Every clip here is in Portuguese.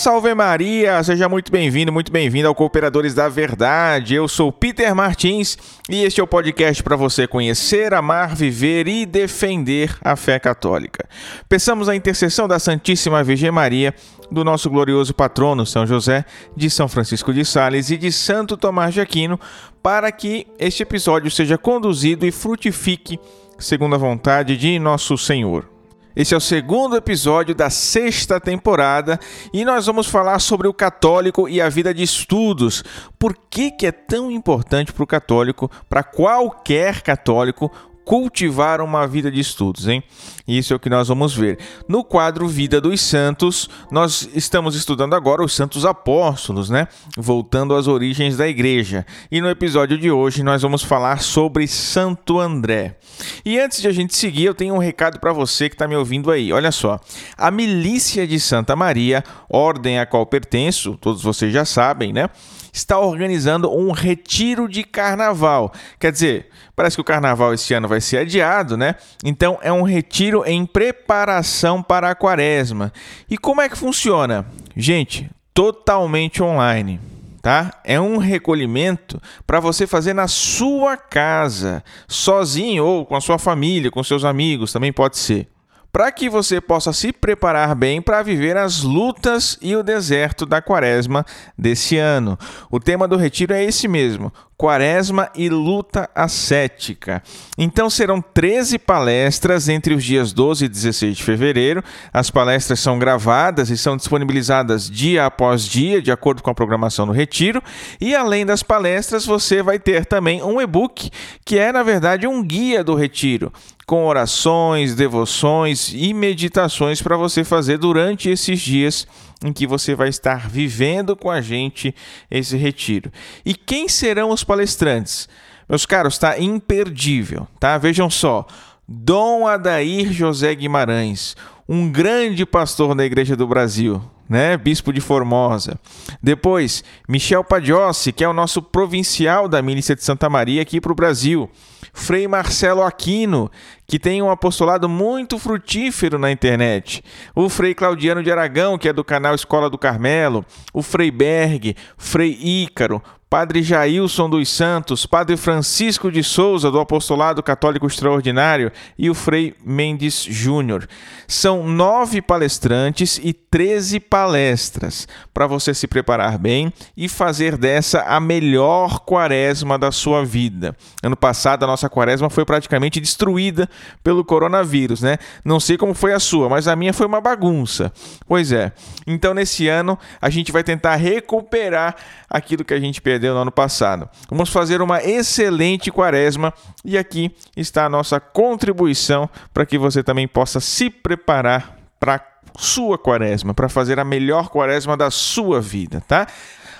salve Maria! Seja muito bem-vindo, muito bem-vindo ao Cooperadores da Verdade. Eu sou Peter Martins e este é o podcast para você conhecer, amar, viver e defender a fé católica. Peçamos a intercessão da Santíssima Virgem Maria, do nosso glorioso patrono São José, de São Francisco de Sales e de Santo Tomás de Aquino, para que este episódio seja conduzido e frutifique segundo a vontade de nosso Senhor. Esse é o segundo episódio da sexta temporada e nós vamos falar sobre o católico e a vida de estudos. Por que, que é tão importante para o católico, para qualquer católico, cultivar uma vida de estudos, hein? Isso é o que nós vamos ver. No quadro Vida dos Santos, nós estamos estudando agora os santos apóstolos, né? Voltando às origens da igreja. E no episódio de hoje nós vamos falar sobre Santo André. E antes de a gente seguir, eu tenho um recado para você que está me ouvindo aí. Olha só, a milícia de Santa Maria, ordem a qual pertenço, todos vocês já sabem, né? Está organizando um retiro de carnaval. Quer dizer, parece que o carnaval esse ano vai ser adiado, né? Então é um retiro em preparação para a quaresma. E como é que funciona? Gente, totalmente online. Tá? É um recolhimento para você fazer na sua casa, sozinho ou com a sua família, com seus amigos, também pode ser para que você possa se preparar bem para viver as lutas e o deserto da quaresma desse ano. O tema do retiro é esse mesmo: Quaresma e Luta Ascética. Então serão 13 palestras entre os dias 12 e 16 de fevereiro. As palestras são gravadas e são disponibilizadas dia após dia, de acordo com a programação do retiro. E além das palestras, você vai ter também um e-book, que é na verdade um guia do retiro, com orações, devoções e meditações para você fazer durante esses dias em que você vai estar vivendo com a gente esse retiro. E quem serão os palestrantes? Meus caros, está imperdível, tá? Vejam só. Dom Adair José Guimarães, um grande pastor da Igreja do Brasil, né? Bispo de Formosa. Depois, Michel Padiossi, que é o nosso provincial da Milícia de Santa Maria aqui para o Brasil. Frei Marcelo Aquino, que tem um apostolado muito frutífero na internet. O Frei Claudiano de Aragão, que é do canal Escola do Carmelo. O Frei Berg, Frei Ícaro, Padre Jailson dos Santos, Padre Francisco de Souza, do Apostolado Católico Extraordinário, e o Frei Mendes Júnior. São nove palestrantes e treze palestras para você se preparar bem e fazer dessa a melhor quaresma da sua vida. Ano passado, a nossa quaresma foi praticamente destruída pelo coronavírus, né? Não sei como foi a sua, mas a minha foi uma bagunça. Pois é. Então, nesse ano, a gente vai tentar recuperar aquilo que a gente perdeu perdeu no ano passado. Vamos fazer uma excelente quaresma e aqui está a nossa contribuição para que você também possa se preparar para sua quaresma, para fazer a melhor quaresma da sua vida, tá?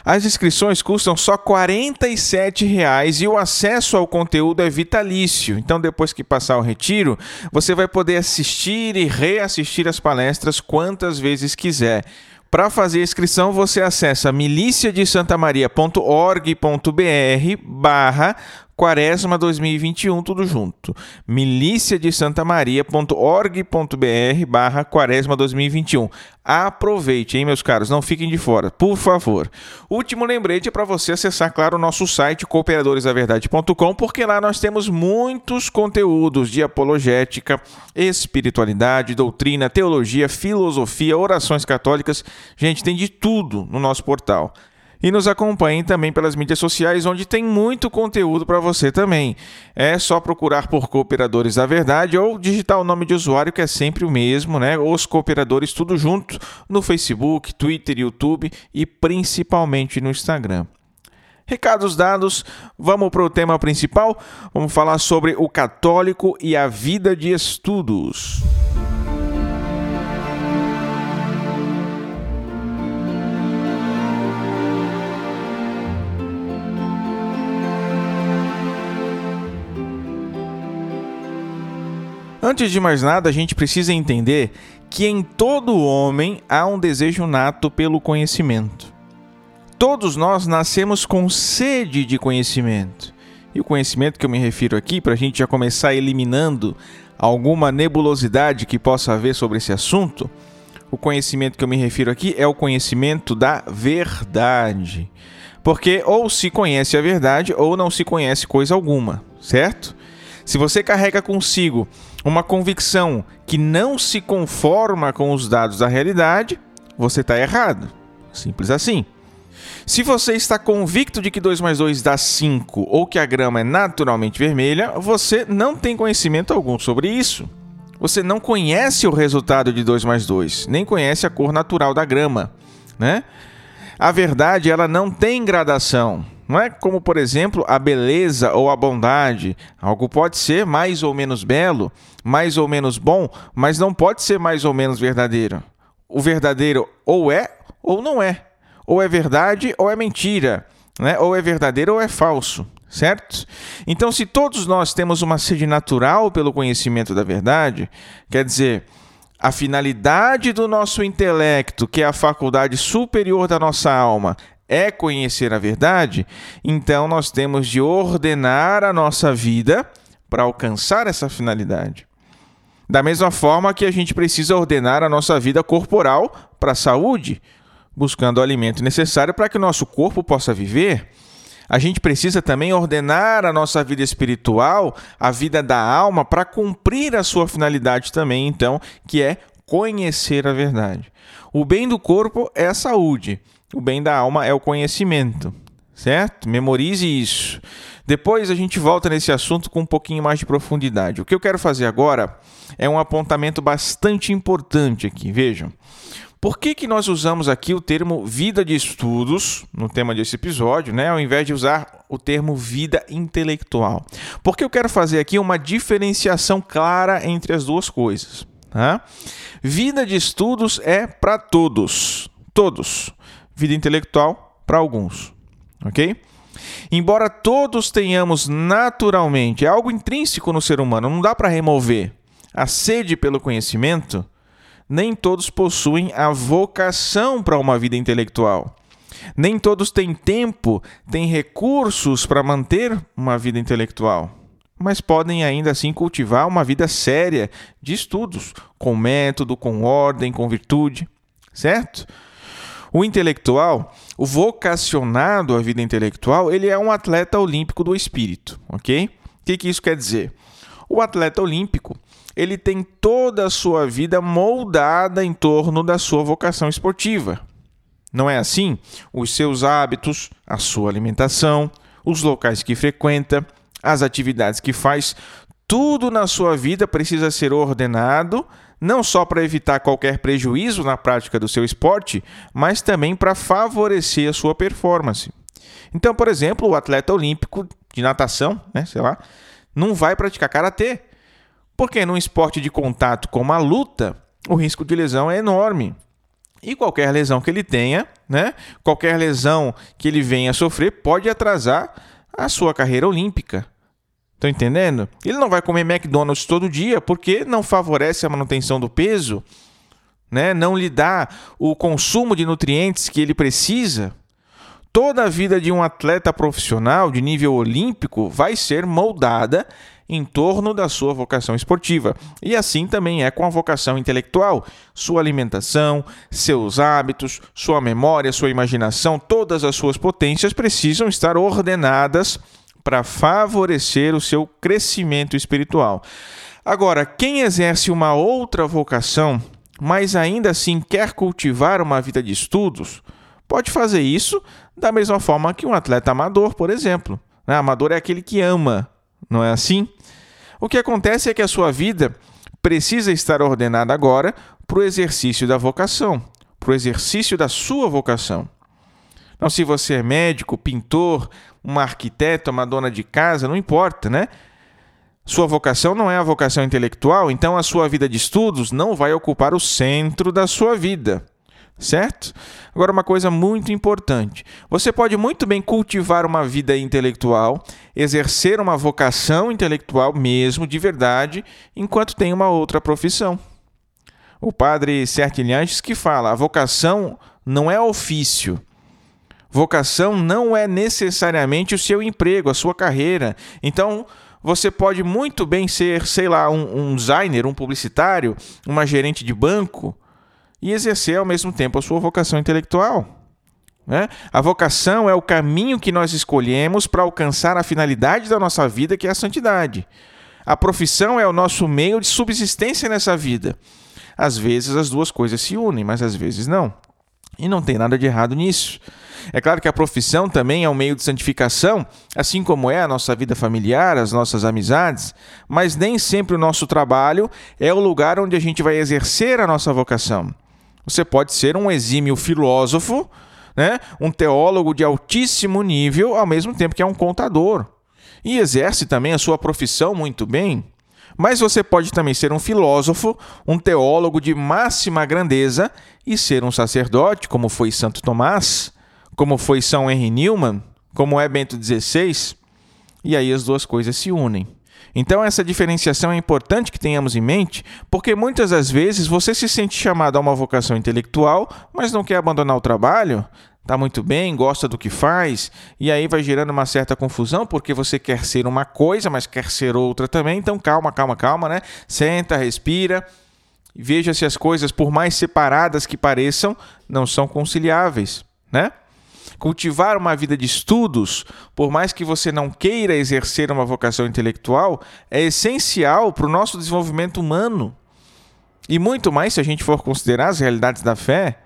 As inscrições custam só R$ 47,00 e o acesso ao conteúdo é vitalício. Então, depois que passar o retiro, você vai poder assistir e reassistir as palestras quantas vezes quiser. Para fazer a inscrição, você acessa miliciadesantamaria.org.br barra Quaresma 2021, tudo junto. Milícia de Santa Maria.org.br barra Quaresma 2021. Aproveite, hein, meus caros, não fiquem de fora, por favor. Último lembrete é para você acessar, claro, o nosso site cooperadoresaverdade.com, porque lá nós temos muitos conteúdos de apologética, espiritualidade, doutrina, teologia, filosofia, orações católicas. Gente, tem de tudo no nosso portal. E nos acompanhem também pelas mídias sociais, onde tem muito conteúdo para você também. É só procurar por Cooperadores da Verdade ou digitar o nome de usuário, que é sempre o mesmo, né? Os Cooperadores, tudo junto, no Facebook, Twitter, YouTube e principalmente no Instagram. Recados dados, vamos para o tema principal. Vamos falar sobre o católico e a vida de estudos. Antes de mais nada, a gente precisa entender que em todo homem há um desejo nato pelo conhecimento. Todos nós nascemos com sede de conhecimento. E o conhecimento que eu me refiro aqui, para a gente já começar eliminando alguma nebulosidade que possa haver sobre esse assunto, o conhecimento que eu me refiro aqui é o conhecimento da verdade. Porque ou se conhece a verdade ou não se conhece coisa alguma, certo? Se você carrega consigo uma convicção que não se conforma com os dados da realidade, você está errado. Simples assim. Se você está convicto de que 2 mais 2 dá 5 ou que a grama é naturalmente vermelha, você não tem conhecimento algum sobre isso. Você não conhece o resultado de 2 mais 2, nem conhece a cor natural da grama, né? A verdade, ela não tem gradação. Não é como, por exemplo, a beleza ou a bondade. Algo pode ser mais ou menos belo, mais ou menos bom, mas não pode ser mais ou menos verdadeiro. O verdadeiro ou é ou não é. Ou é verdade ou é mentira. Né? Ou é verdadeiro ou é falso certo? Então, se todos nós temos uma sede natural pelo conhecimento da verdade, quer dizer, a finalidade do nosso intelecto, que é a faculdade superior da nossa alma, é conhecer a verdade, então nós temos de ordenar a nossa vida para alcançar essa finalidade. Da mesma forma que a gente precisa ordenar a nossa vida corporal para a saúde, buscando o alimento necessário para que o nosso corpo possa viver a gente precisa também ordenar a nossa vida espiritual, a vida da alma, para cumprir a sua finalidade também, então, que é conhecer a verdade. O bem do corpo é a saúde, o bem da alma é o conhecimento, certo? Memorize isso. Depois a gente volta nesse assunto com um pouquinho mais de profundidade. O que eu quero fazer agora é um apontamento bastante importante aqui. Vejam. Por que, que nós usamos aqui o termo vida de estudos no tema desse episódio, né, ao invés de usar o termo vida intelectual? Porque eu quero fazer aqui uma diferenciação clara entre as duas coisas. Tá? Vida de estudos é para todos, todos. Vida intelectual para alguns, ok? Embora todos tenhamos naturalmente é algo intrínseco no ser humano, não dá para remover a sede pelo conhecimento nem todos possuem a vocação para uma vida intelectual. Nem todos têm tempo, têm recursos para manter uma vida intelectual, mas podem ainda assim cultivar uma vida séria de estudos, com método, com ordem, com virtude, certo? O intelectual, o vocacionado à vida intelectual, ele é um atleta olímpico do espírito, ok? O que, que isso quer dizer? O atleta olímpico, ele tem toda a sua vida moldada em torno da sua vocação esportiva. Não é assim? Os seus hábitos, a sua alimentação, os locais que frequenta, as atividades que faz, tudo na sua vida precisa ser ordenado, não só para evitar qualquer prejuízo na prática do seu esporte, mas também para favorecer a sua performance. Então, por exemplo, o atleta olímpico de natação, né, sei lá, não vai praticar karatê, porque num esporte de contato como a luta, o risco de lesão é enorme. E qualquer lesão que ele tenha, né? Qualquer lesão que ele venha a sofrer pode atrasar a sua carreira olímpica. Estão entendendo? Ele não vai comer McDonald's todo dia porque não favorece a manutenção do peso, né? Não lhe dá o consumo de nutrientes que ele precisa. Toda a vida de um atleta profissional de nível olímpico vai ser moldada em torno da sua vocação esportiva. E assim também é com a vocação intelectual. Sua alimentação, seus hábitos, sua memória, sua imaginação, todas as suas potências precisam estar ordenadas para favorecer o seu crescimento espiritual. Agora, quem exerce uma outra vocação, mas ainda assim quer cultivar uma vida de estudos, pode fazer isso da mesma forma que um atleta amador, por exemplo. Né? Amador é aquele que ama, não é assim? O que acontece é que a sua vida precisa estar ordenada agora para o exercício da vocação, para o exercício da sua vocação. Então, se você é médico, pintor, uma arquiteta, uma dona de casa, não importa, né? Sua vocação não é a vocação intelectual, então a sua vida de estudos não vai ocupar o centro da sua vida certo? Agora, uma coisa muito importante: você pode muito bem cultivar uma vida intelectual, exercer uma vocação intelectual mesmo, de verdade, enquanto tem uma outra profissão. O padre Sertilhantes que fala: a vocação não é ofício. Vocação não é necessariamente o seu emprego, a sua carreira. Então, você pode muito bem ser, sei lá, um, um designer, um publicitário, uma gerente de banco, e exercer ao mesmo tempo a sua vocação intelectual. Né? A vocação é o caminho que nós escolhemos para alcançar a finalidade da nossa vida, que é a santidade. A profissão é o nosso meio de subsistência nessa vida. Às vezes as duas coisas se unem, mas às vezes não. E não tem nada de errado nisso. É claro que a profissão também é um meio de santificação, assim como é a nossa vida familiar, as nossas amizades, mas nem sempre o nosso trabalho é o lugar onde a gente vai exercer a nossa vocação. Você pode ser um exímio filósofo, né? um teólogo de altíssimo nível, ao mesmo tempo que é um contador. E exerce também a sua profissão muito bem. Mas você pode também ser um filósofo, um teólogo de máxima grandeza e ser um sacerdote, como foi Santo Tomás, como foi São Henry Newman, como é Bento XVI. E aí as duas coisas se unem. Então, essa diferenciação é importante que tenhamos em mente, porque muitas das vezes você se sente chamado a uma vocação intelectual, mas não quer abandonar o trabalho, está muito bem, gosta do que faz, e aí vai gerando uma certa confusão, porque você quer ser uma coisa, mas quer ser outra também. Então, calma, calma, calma, né? Senta, respira. Veja se as coisas, por mais separadas que pareçam, não são conciliáveis, né? Cultivar uma vida de estudos, por mais que você não queira exercer uma vocação intelectual, é essencial para o nosso desenvolvimento humano. E muito mais se a gente for considerar as realidades da fé,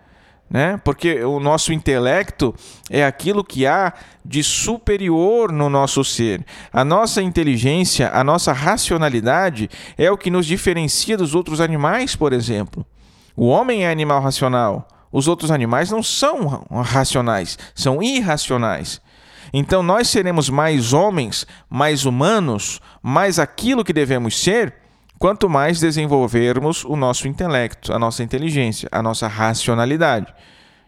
né? Porque o nosso intelecto é aquilo que há de superior no nosso ser. A nossa inteligência, a nossa racionalidade é o que nos diferencia dos outros animais, por exemplo. O homem é animal racional. Os outros animais não são racionais, são irracionais. Então nós seremos mais homens, mais humanos, mais aquilo que devemos ser, quanto mais desenvolvermos o nosso intelecto, a nossa inteligência, a nossa racionalidade.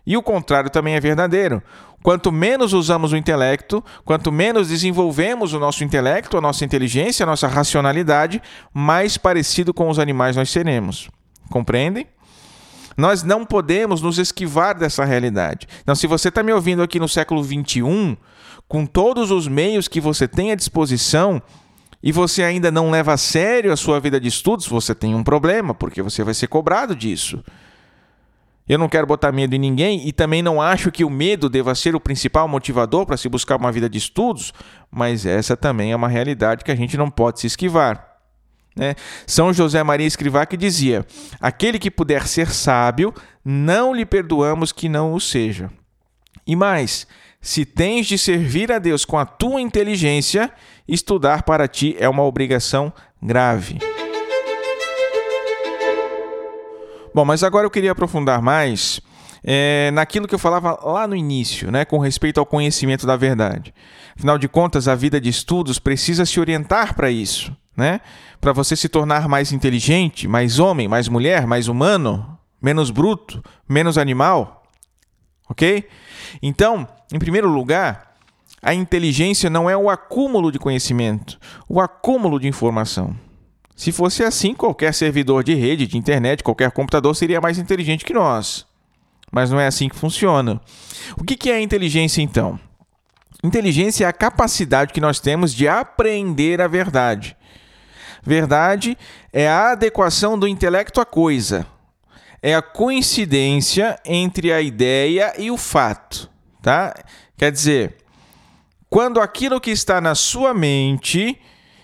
E o contrário também é verdadeiro. Quanto menos usamos o intelecto, quanto menos desenvolvemos o nosso intelecto, a nossa inteligência, a nossa racionalidade, mais parecido com os animais nós seremos. Compreendem? Nós não podemos nos esquivar dessa realidade. Então, se você está me ouvindo aqui no século XXI, com todos os meios que você tem à disposição, e você ainda não leva a sério a sua vida de estudos, você tem um problema, porque você vai ser cobrado disso. Eu não quero botar medo em ninguém e também não acho que o medo deva ser o principal motivador para se buscar uma vida de estudos, mas essa também é uma realidade que a gente não pode se esquivar. Né? São José Maria Escrivá que dizia: Aquele que puder ser sábio, não lhe perdoamos que não o seja. E mais, se tens de servir a Deus com a tua inteligência, estudar para ti é uma obrigação grave. Bom, mas agora eu queria aprofundar mais é, naquilo que eu falava lá no início, né, com respeito ao conhecimento da verdade. Afinal de contas, a vida de estudos precisa se orientar para isso né? Para você se tornar mais inteligente, mais homem, mais mulher, mais humano, menos bruto, menos animal. Ok? Então, em primeiro lugar, a inteligência não é o acúmulo de conhecimento, o acúmulo de informação. Se fosse assim, qualquer servidor de rede, de internet, qualquer computador seria mais inteligente que nós. Mas não é assim que funciona. O que é a inteligência então? Inteligência é a capacidade que nós temos de aprender a verdade. Verdade é a adequação do intelecto à coisa. É a coincidência entre a ideia e o fato, tá? Quer dizer, quando aquilo que está na sua mente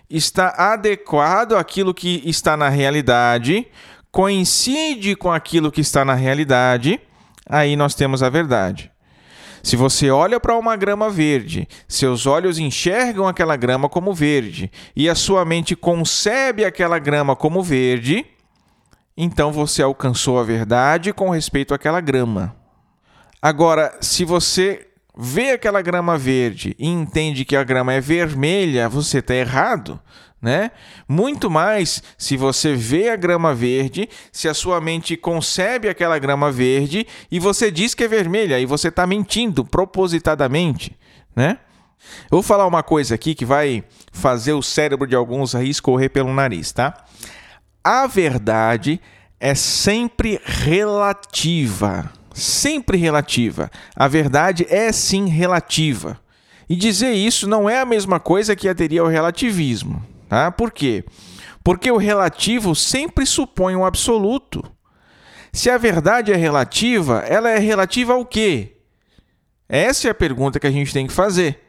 está adequado àquilo que está na realidade, coincide com aquilo que está na realidade, aí nós temos a verdade. Se você olha para uma grama verde, seus olhos enxergam aquela grama como verde e a sua mente concebe aquela grama como verde, então você alcançou a verdade com respeito àquela grama. Agora, se você vê aquela grama verde e entende que a grama é vermelha, você está errado né? Muito mais se você vê a grama verde, se a sua mente concebe aquela grama verde e você diz que é vermelha e você está mentindo propositadamente, né? Eu vou falar uma coisa aqui que vai fazer o cérebro de alguns aí escorrer pelo nariz, tá? A verdade é sempre relativa. Sempre relativa. A verdade é sim relativa. E dizer isso não é a mesma coisa que aderir ao relativismo. Tá? Por quê? Porque o relativo sempre supõe um absoluto. Se a verdade é relativa, ela é relativa ao quê? Essa é a pergunta que a gente tem que fazer.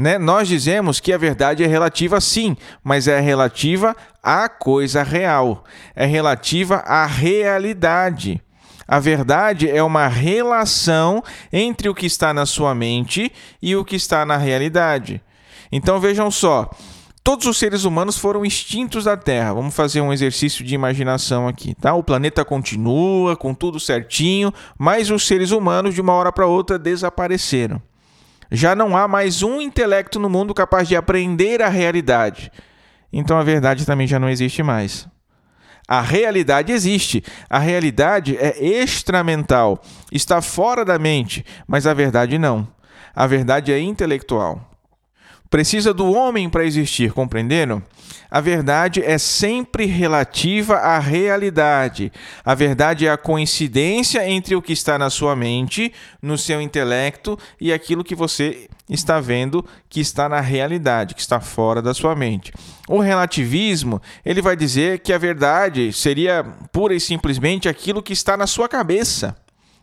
Né? Nós dizemos que a verdade é relativa sim, mas é relativa à coisa real, é relativa à realidade. A verdade é uma relação entre o que está na sua mente e o que está na realidade. Então vejam só, todos os seres humanos foram extintos da Terra. Vamos fazer um exercício de imaginação aqui, tá? O planeta continua com tudo certinho, mas os seres humanos de uma hora para outra desapareceram. Já não há mais um intelecto no mundo capaz de aprender a realidade. Então a verdade também já não existe mais. A realidade existe. A realidade é extramental, está fora da mente, mas a verdade não. A verdade é intelectual. Precisa do homem para existir, compreenderam? A verdade é sempre relativa à realidade. A verdade é a coincidência entre o que está na sua mente, no seu intelecto e aquilo que você está vendo que está na realidade, que está fora da sua mente. O relativismo, ele vai dizer que a verdade seria pura e simplesmente aquilo que está na sua cabeça.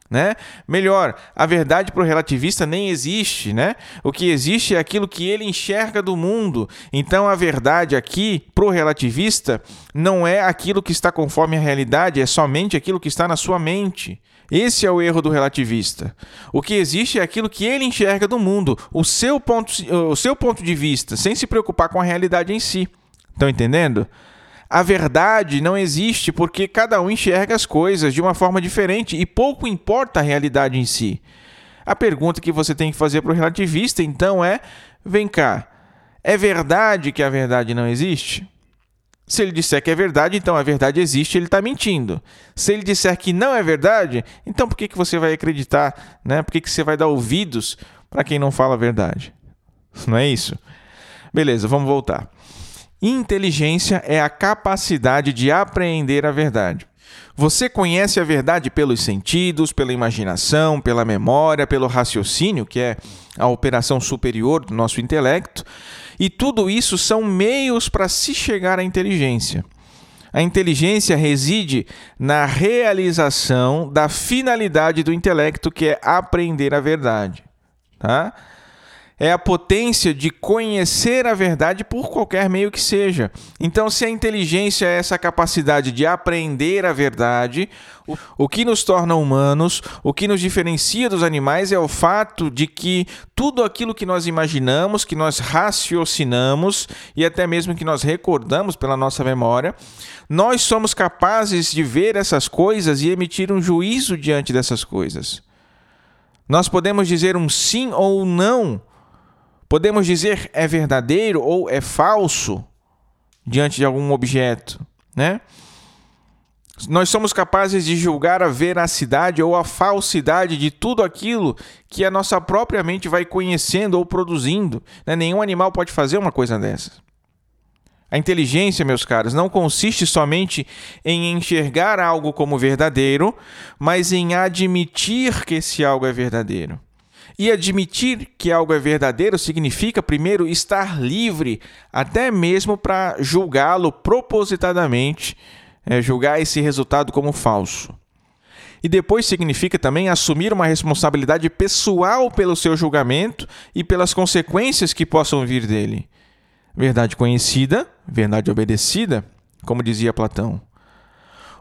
Né? Melhor, a verdade para o relativista nem existe, né? O que existe é aquilo que ele enxerga do mundo. Então a verdade aqui para o relativista não é aquilo que está conforme a realidade, é somente aquilo que está na sua mente. Esse é o erro do relativista. O que existe é aquilo que ele enxerga do mundo, o seu ponto, o seu ponto de vista, sem se preocupar com a realidade em si. Estão entendendo? A verdade não existe porque cada um enxerga as coisas de uma forma diferente e pouco importa a realidade em si. A pergunta que você tem que fazer para o relativista então é: vem cá, é verdade que a verdade não existe? Se ele disser que é verdade, então a verdade existe, ele está mentindo. Se ele disser que não é verdade, então por que, que você vai acreditar? Né? Por que, que você vai dar ouvidos para quem não fala a verdade? Não é isso? Beleza, vamos voltar. Inteligência é a capacidade de apreender a verdade. Você conhece a verdade pelos sentidos, pela imaginação, pela memória, pelo raciocínio, que é a operação superior do nosso intelecto, e tudo isso são meios para se chegar à inteligência. A inteligência reside na realização da finalidade do intelecto, que é aprender a verdade. Tá? É a potência de conhecer a verdade por qualquer meio que seja. Então, se a inteligência é essa capacidade de aprender a verdade, o, o que nos torna humanos, o que nos diferencia dos animais é o fato de que tudo aquilo que nós imaginamos, que nós raciocinamos e até mesmo que nós recordamos pela nossa memória, nós somos capazes de ver essas coisas e emitir um juízo diante dessas coisas. Nós podemos dizer um sim ou um não Podemos dizer é verdadeiro ou é falso diante de algum objeto, né? Nós somos capazes de julgar a veracidade ou a falsidade de tudo aquilo que a nossa própria mente vai conhecendo ou produzindo. Né? Nenhum animal pode fazer uma coisa dessas. A inteligência, meus caros, não consiste somente em enxergar algo como verdadeiro, mas em admitir que esse algo é verdadeiro. E admitir que algo é verdadeiro significa, primeiro, estar livre, até mesmo para julgá-lo propositadamente, é, julgar esse resultado como falso. E depois significa também assumir uma responsabilidade pessoal pelo seu julgamento e pelas consequências que possam vir dele. Verdade conhecida, verdade obedecida, como dizia Platão.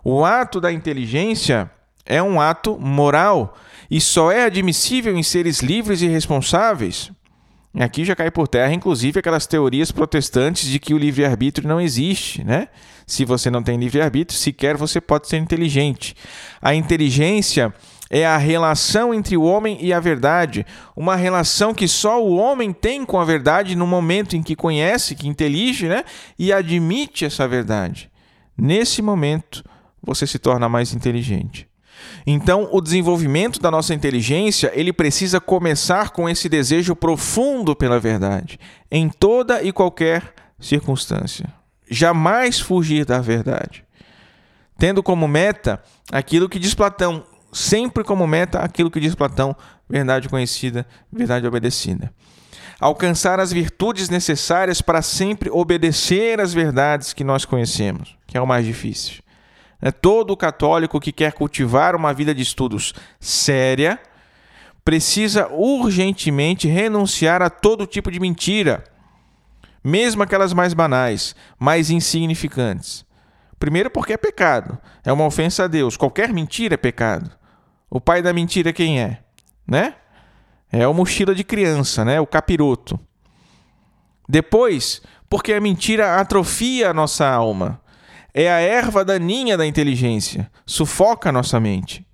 O ato da inteligência é um ato moral e só é admissível em seres livres e responsáveis. Aqui já cai por terra, inclusive, aquelas teorias protestantes de que o livre-arbítrio não existe, né? Se você não tem livre-arbítrio, sequer você pode ser inteligente. A inteligência é a relação entre o homem e a verdade, uma relação que só o homem tem com a verdade no momento em que conhece, que intelige, né? E admite essa verdade. Nesse momento, você se torna mais inteligente. Então, o desenvolvimento da nossa inteligência, ele precisa começar com esse desejo profundo pela verdade, em toda e qualquer circunstância. Jamais fugir da verdade. Tendo como meta aquilo que diz Platão, sempre como meta aquilo que diz Platão, verdade conhecida, verdade obedecida. Alcançar as virtudes necessárias para sempre obedecer às verdades que nós conhecemos, que é o mais difícil. Né? Todo católico que quer cultivar uma vida de estudos séria precisa urgentemente renunciar a todo tipo de mentira, mesmo aquelas mais banais, mais insignificantes. Primeiro, porque é pecado, é uma ofensa a Deus. Qualquer mentira é pecado. O pai da mentira quem é? Né? É o mochila de criança, né? O capiroto. Depois, porque a mentira atrofia a nossa alma. É a erva daninha da inteligência, sufoca a nossa mente.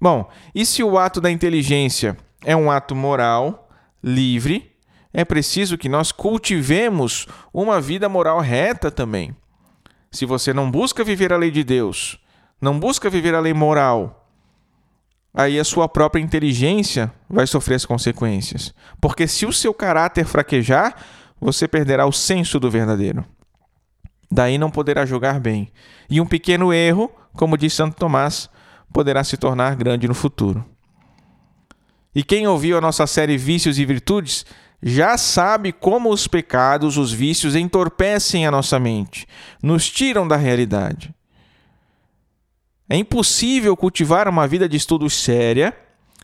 Bom, e se o ato da inteligência é um ato moral, livre, é preciso que nós cultivemos uma vida moral reta também. Se você não busca viver a lei de Deus, não busca viver a lei moral, aí a sua própria inteligência vai sofrer as consequências. Porque se o seu caráter fraquejar, você perderá o senso do verdadeiro. Daí não poderá julgar bem. E um pequeno erro, como diz Santo Tomás, poderá se tornar grande no futuro. E quem ouviu a nossa série Vícios e Virtudes já sabe como os pecados, os vícios entorpecem a nossa mente, nos tiram da realidade. É impossível cultivar uma vida de estudos séria,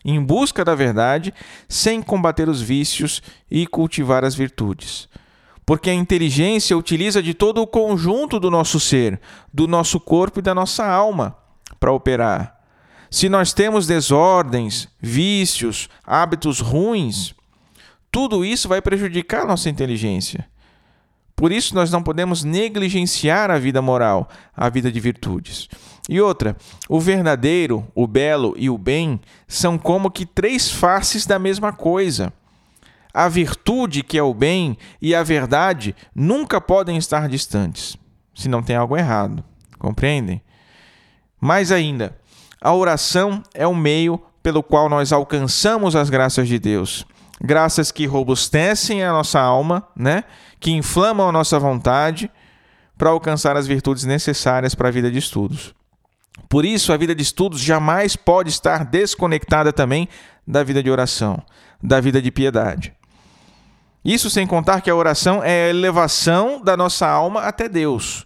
em busca da verdade, sem combater os vícios e cultivar as virtudes. Porque a inteligência utiliza de todo o conjunto do nosso ser, do nosso corpo e da nossa alma para operar. Se nós temos desordens, vícios, hábitos ruins, tudo isso vai prejudicar a nossa inteligência. Por isso, nós não podemos negligenciar a vida moral, a vida de virtudes. E outra, o verdadeiro, o belo e o bem são como que três faces da mesma coisa. A virtude, que é o bem, e a verdade nunca podem estar distantes, se não tem algo errado. Compreendem? Mais ainda, a oração é o meio pelo qual nós alcançamos as graças de Deus graças que robustecem a nossa alma, né? que inflamam a nossa vontade para alcançar as virtudes necessárias para a vida de estudos. Por isso, a vida de estudos jamais pode estar desconectada também da vida de oração, da vida de piedade. Isso sem contar que a oração é a elevação da nossa alma até Deus,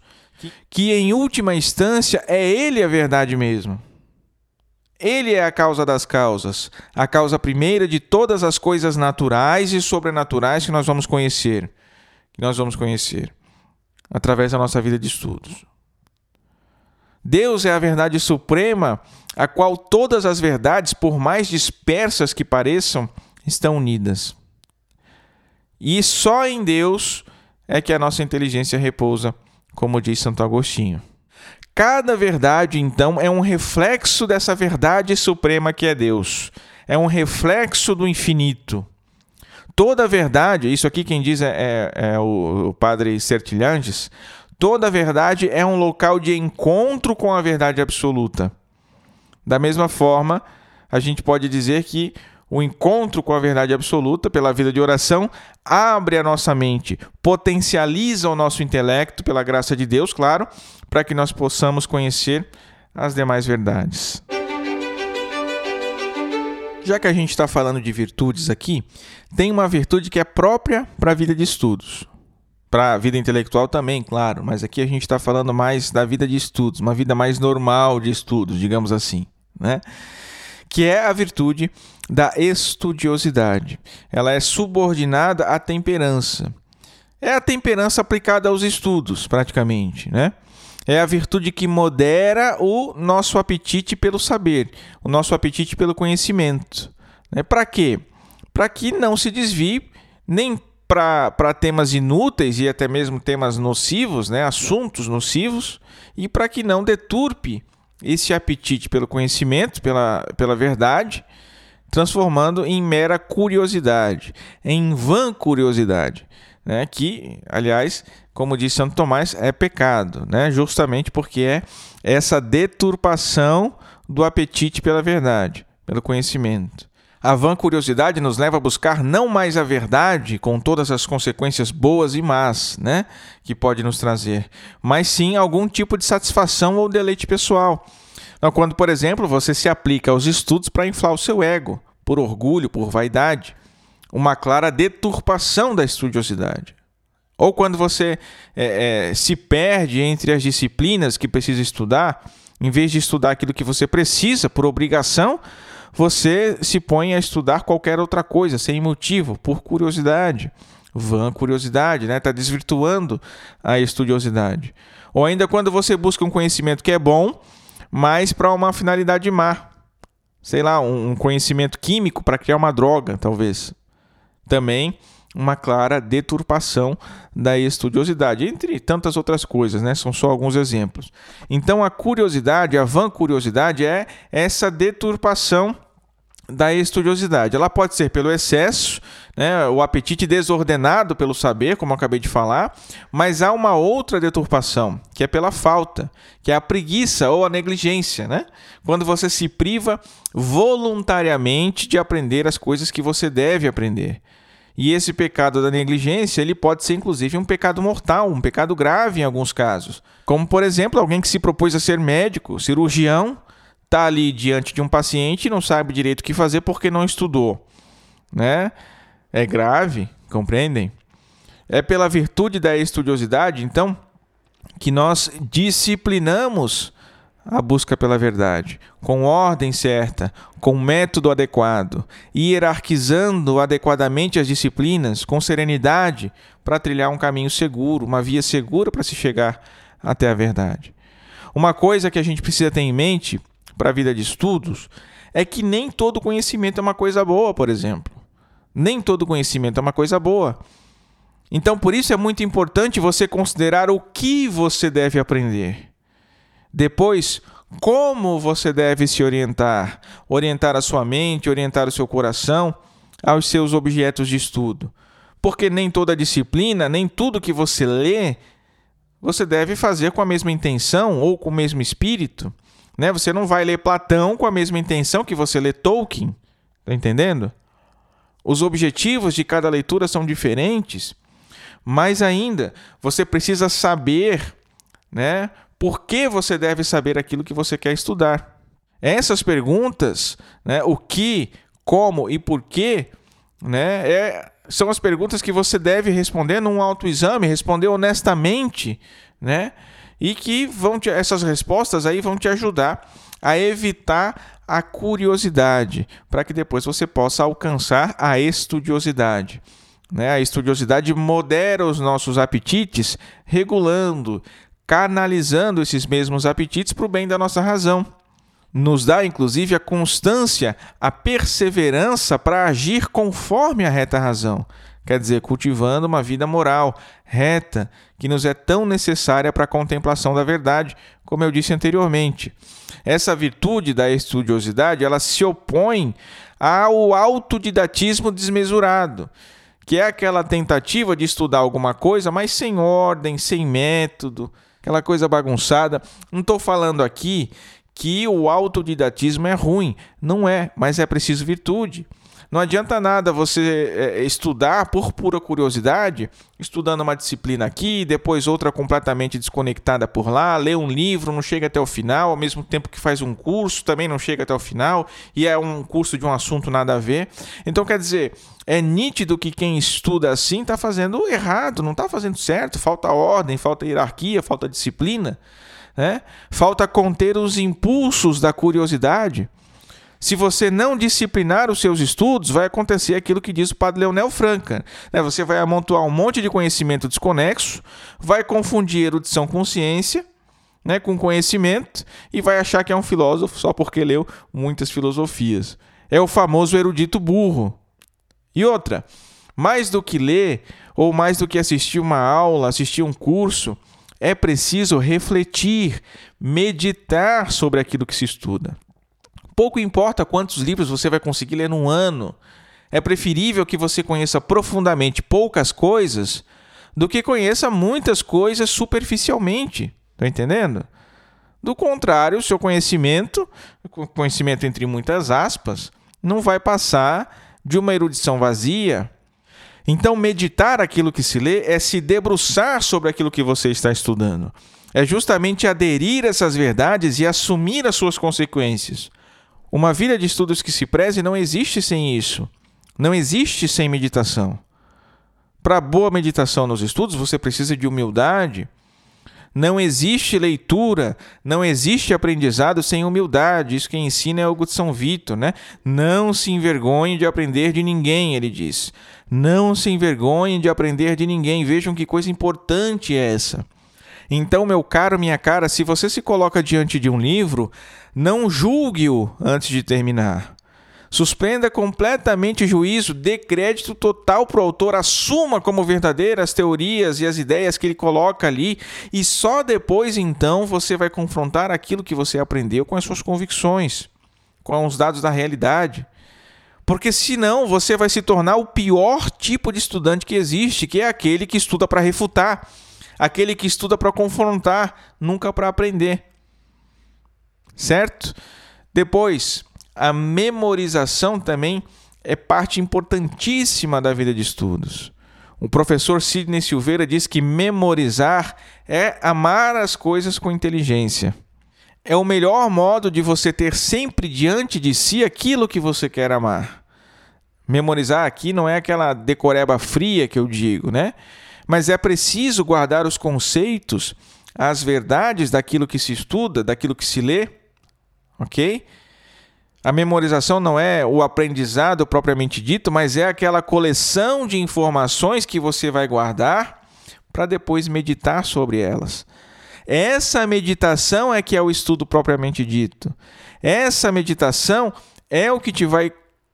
que em última instância é Ele a verdade mesmo. Ele é a causa das causas, a causa primeira de todas as coisas naturais e sobrenaturais que nós vamos conhecer, que nós vamos conhecer através da nossa vida de estudos. Deus é a verdade suprema, a qual todas as verdades, por mais dispersas que pareçam, estão unidas. E só em Deus é que a nossa inteligência repousa, como diz Santo Agostinho. Cada verdade, então, é um reflexo dessa verdade suprema que é Deus. É um reflexo do infinito. Toda verdade, isso aqui quem diz é, é, é o, o padre Sertilhanges, toda verdade é um local de encontro com a verdade absoluta. Da mesma forma, a gente pode dizer que o encontro com a verdade absoluta pela vida de oração abre a nossa mente, potencializa o nosso intelecto pela graça de Deus, claro, para que nós possamos conhecer as demais verdades. Já que a gente está falando de virtudes aqui, tem uma virtude que é própria para a vida de estudos. Para a vida intelectual também, claro, mas aqui a gente está falando mais da vida de estudos, uma vida mais normal de estudos, digamos assim, né? Que é a virtude da estudiosidade. Ela é subordinada à temperança. É a temperança aplicada aos estudos, praticamente, né? é a virtude que modera o nosso apetite pelo saber, o nosso apetite pelo conhecimento. Né? Para quê? Para que não se desvie nem para temas inúteis e até mesmo temas nocivos, né? assuntos nocivos, e para que não deturpe esse apetite pelo conhecimento, pela, pela verdade, transformando em mera curiosidade, em vã curiosidade né, que, aliás, como disse Santo Tomás, é pecado, né, justamente porque é essa deturpação do apetite pela verdade, pelo conhecimento. A vã curiosidade nos leva a buscar não mais a verdade, com todas as consequências boas e más né, que pode nos trazer, mas sim algum tipo de satisfação ou deleite pessoal. Então, quando, por exemplo, você se aplica aos estudos para inflar o seu ego, por orgulho, por vaidade, uma clara deturpação da estudiosidade. Ou quando você é, é, se perde entre as disciplinas que precisa estudar, em vez de estudar aquilo que você precisa por obrigação, você se põe a estudar qualquer outra coisa, sem motivo, por curiosidade. Vã curiosidade, né? Está desvirtuando a estudiosidade. Ou ainda quando você busca um conhecimento que é bom, mas para uma finalidade má. Sei lá, um conhecimento químico para criar uma droga, talvez. Também uma clara deturpação da estudiosidade, entre tantas outras coisas, né? São só alguns exemplos. Então a curiosidade, a van curiosidade é essa deturpação da estudiosidade. Ela pode ser pelo excesso, né, o apetite desordenado pelo saber, como eu acabei de falar, mas há uma outra deturpação, que é pela falta, que é a preguiça ou a negligência, né? Quando você se priva voluntariamente de aprender as coisas que você deve aprender. E esse pecado da negligência, ele pode ser inclusive um pecado mortal, um pecado grave em alguns casos. Como, por exemplo, alguém que se propôs a ser médico, cirurgião, está ali diante de um paciente e não sabe direito o que fazer porque não estudou, né? É grave, compreendem? É pela virtude da estudiosidade, então, que nós disciplinamos a busca pela verdade, com ordem certa, com método adequado, hierarquizando adequadamente as disciplinas, com serenidade, para trilhar um caminho seguro, uma via segura para se chegar até a verdade. Uma coisa que a gente precisa ter em mente para a vida de estudos é que nem todo conhecimento é uma coisa boa, por exemplo. Nem todo conhecimento é uma coisa boa. Então, por isso é muito importante você considerar o que você deve aprender. Depois, como você deve se orientar, orientar a sua mente, orientar o seu coração aos seus objetos de estudo. Porque nem toda disciplina, nem tudo que você lê, você deve fazer com a mesma intenção ou com o mesmo espírito. Né? Você não vai ler Platão com a mesma intenção que você lê Tolkien. Está entendendo? Os objetivos de cada leitura são diferentes. Mais ainda, você precisa saber né, por que você deve saber aquilo que você quer estudar? Essas perguntas, né, o que, como e por quê, né, é, são as perguntas que você deve responder num autoexame, responder honestamente, né? E que vão te, essas respostas aí vão te ajudar a evitar a curiosidade, para que depois você possa alcançar a estudiosidade. Né? A estudiosidade modera os nossos apetites, regulando, canalizando esses mesmos apetites para o bem da nossa razão. Nos dá, inclusive, a constância, a perseverança para agir conforme a reta razão. Quer dizer, cultivando uma vida moral reta, que nos é tão necessária para a contemplação da verdade, como eu disse anteriormente. Essa virtude da estudiosidade, ela se opõe ao autodidatismo desmesurado, que é aquela tentativa de estudar alguma coisa, mas sem ordem, sem método, aquela coisa bagunçada. Não estou falando aqui que o autodidatismo é ruim, não é, mas é preciso virtude. Não adianta nada você é, estudar por pura curiosidade, estudando uma disciplina aqui, depois outra completamente desconectada por lá, ler um livro, não chega até o final, ao mesmo tempo que faz um curso, também não chega até o final, e é um curso de um assunto nada a ver. Então, quer dizer, é nítido que quem estuda assim está fazendo errado, não está fazendo certo, falta ordem, falta hierarquia, falta disciplina. Né? Falta conter os impulsos da curiosidade. Se você não disciplinar os seus estudos, vai acontecer aquilo que diz o padre Leonel Franca. Né? Você vai amontoar um monte de conhecimento desconexo, vai confundir erudição com ciência, né, com conhecimento, e vai achar que é um filósofo só porque leu muitas filosofias. É o famoso erudito burro. E outra, mais do que ler, ou mais do que assistir uma aula, assistir um curso, é preciso refletir, meditar sobre aquilo que se estuda. Pouco importa quantos livros você vai conseguir ler num ano. É preferível que você conheça profundamente poucas coisas do que conheça muitas coisas superficialmente. Está entendendo? Do contrário, o seu conhecimento, conhecimento entre muitas aspas, não vai passar de uma erudição vazia. Então, meditar aquilo que se lê é se debruçar sobre aquilo que você está estudando. É justamente aderir a essas verdades e assumir as suas consequências. Uma vida de estudos que se preze não existe sem isso. Não existe sem meditação. Para boa meditação nos estudos, você precisa de humildade. Não existe leitura, não existe aprendizado sem humildade. Isso quem ensina é o São Vitor, né? Não se envergonhe de aprender de ninguém, ele diz. Não se envergonhe de aprender de ninguém. Vejam que coisa importante é essa. Então, meu caro, minha cara, se você se coloca diante de um livro, não julgue-o antes de terminar. Suspenda completamente o juízo, dê crédito total para o autor, assuma como verdadeiras as teorias e as ideias que ele coloca ali, e só depois então você vai confrontar aquilo que você aprendeu com as suas convicções, com os dados da realidade. Porque senão você vai se tornar o pior tipo de estudante que existe, que é aquele que estuda para refutar, aquele que estuda para confrontar, nunca para aprender. Certo? Depois, a memorização também é parte importantíssima da vida de estudos. O professor Sidney Silveira diz que memorizar é amar as coisas com inteligência. É o melhor modo de você ter sempre diante de si aquilo que você quer amar. Memorizar aqui não é aquela decoreba fria que eu digo, né? Mas é preciso guardar os conceitos, as verdades daquilo que se estuda, daquilo que se lê, ok? A memorização não é o aprendizado propriamente dito, mas é aquela coleção de informações que você vai guardar para depois meditar sobre elas. Essa meditação é que é o estudo propriamente dito. Essa meditação é o que te vai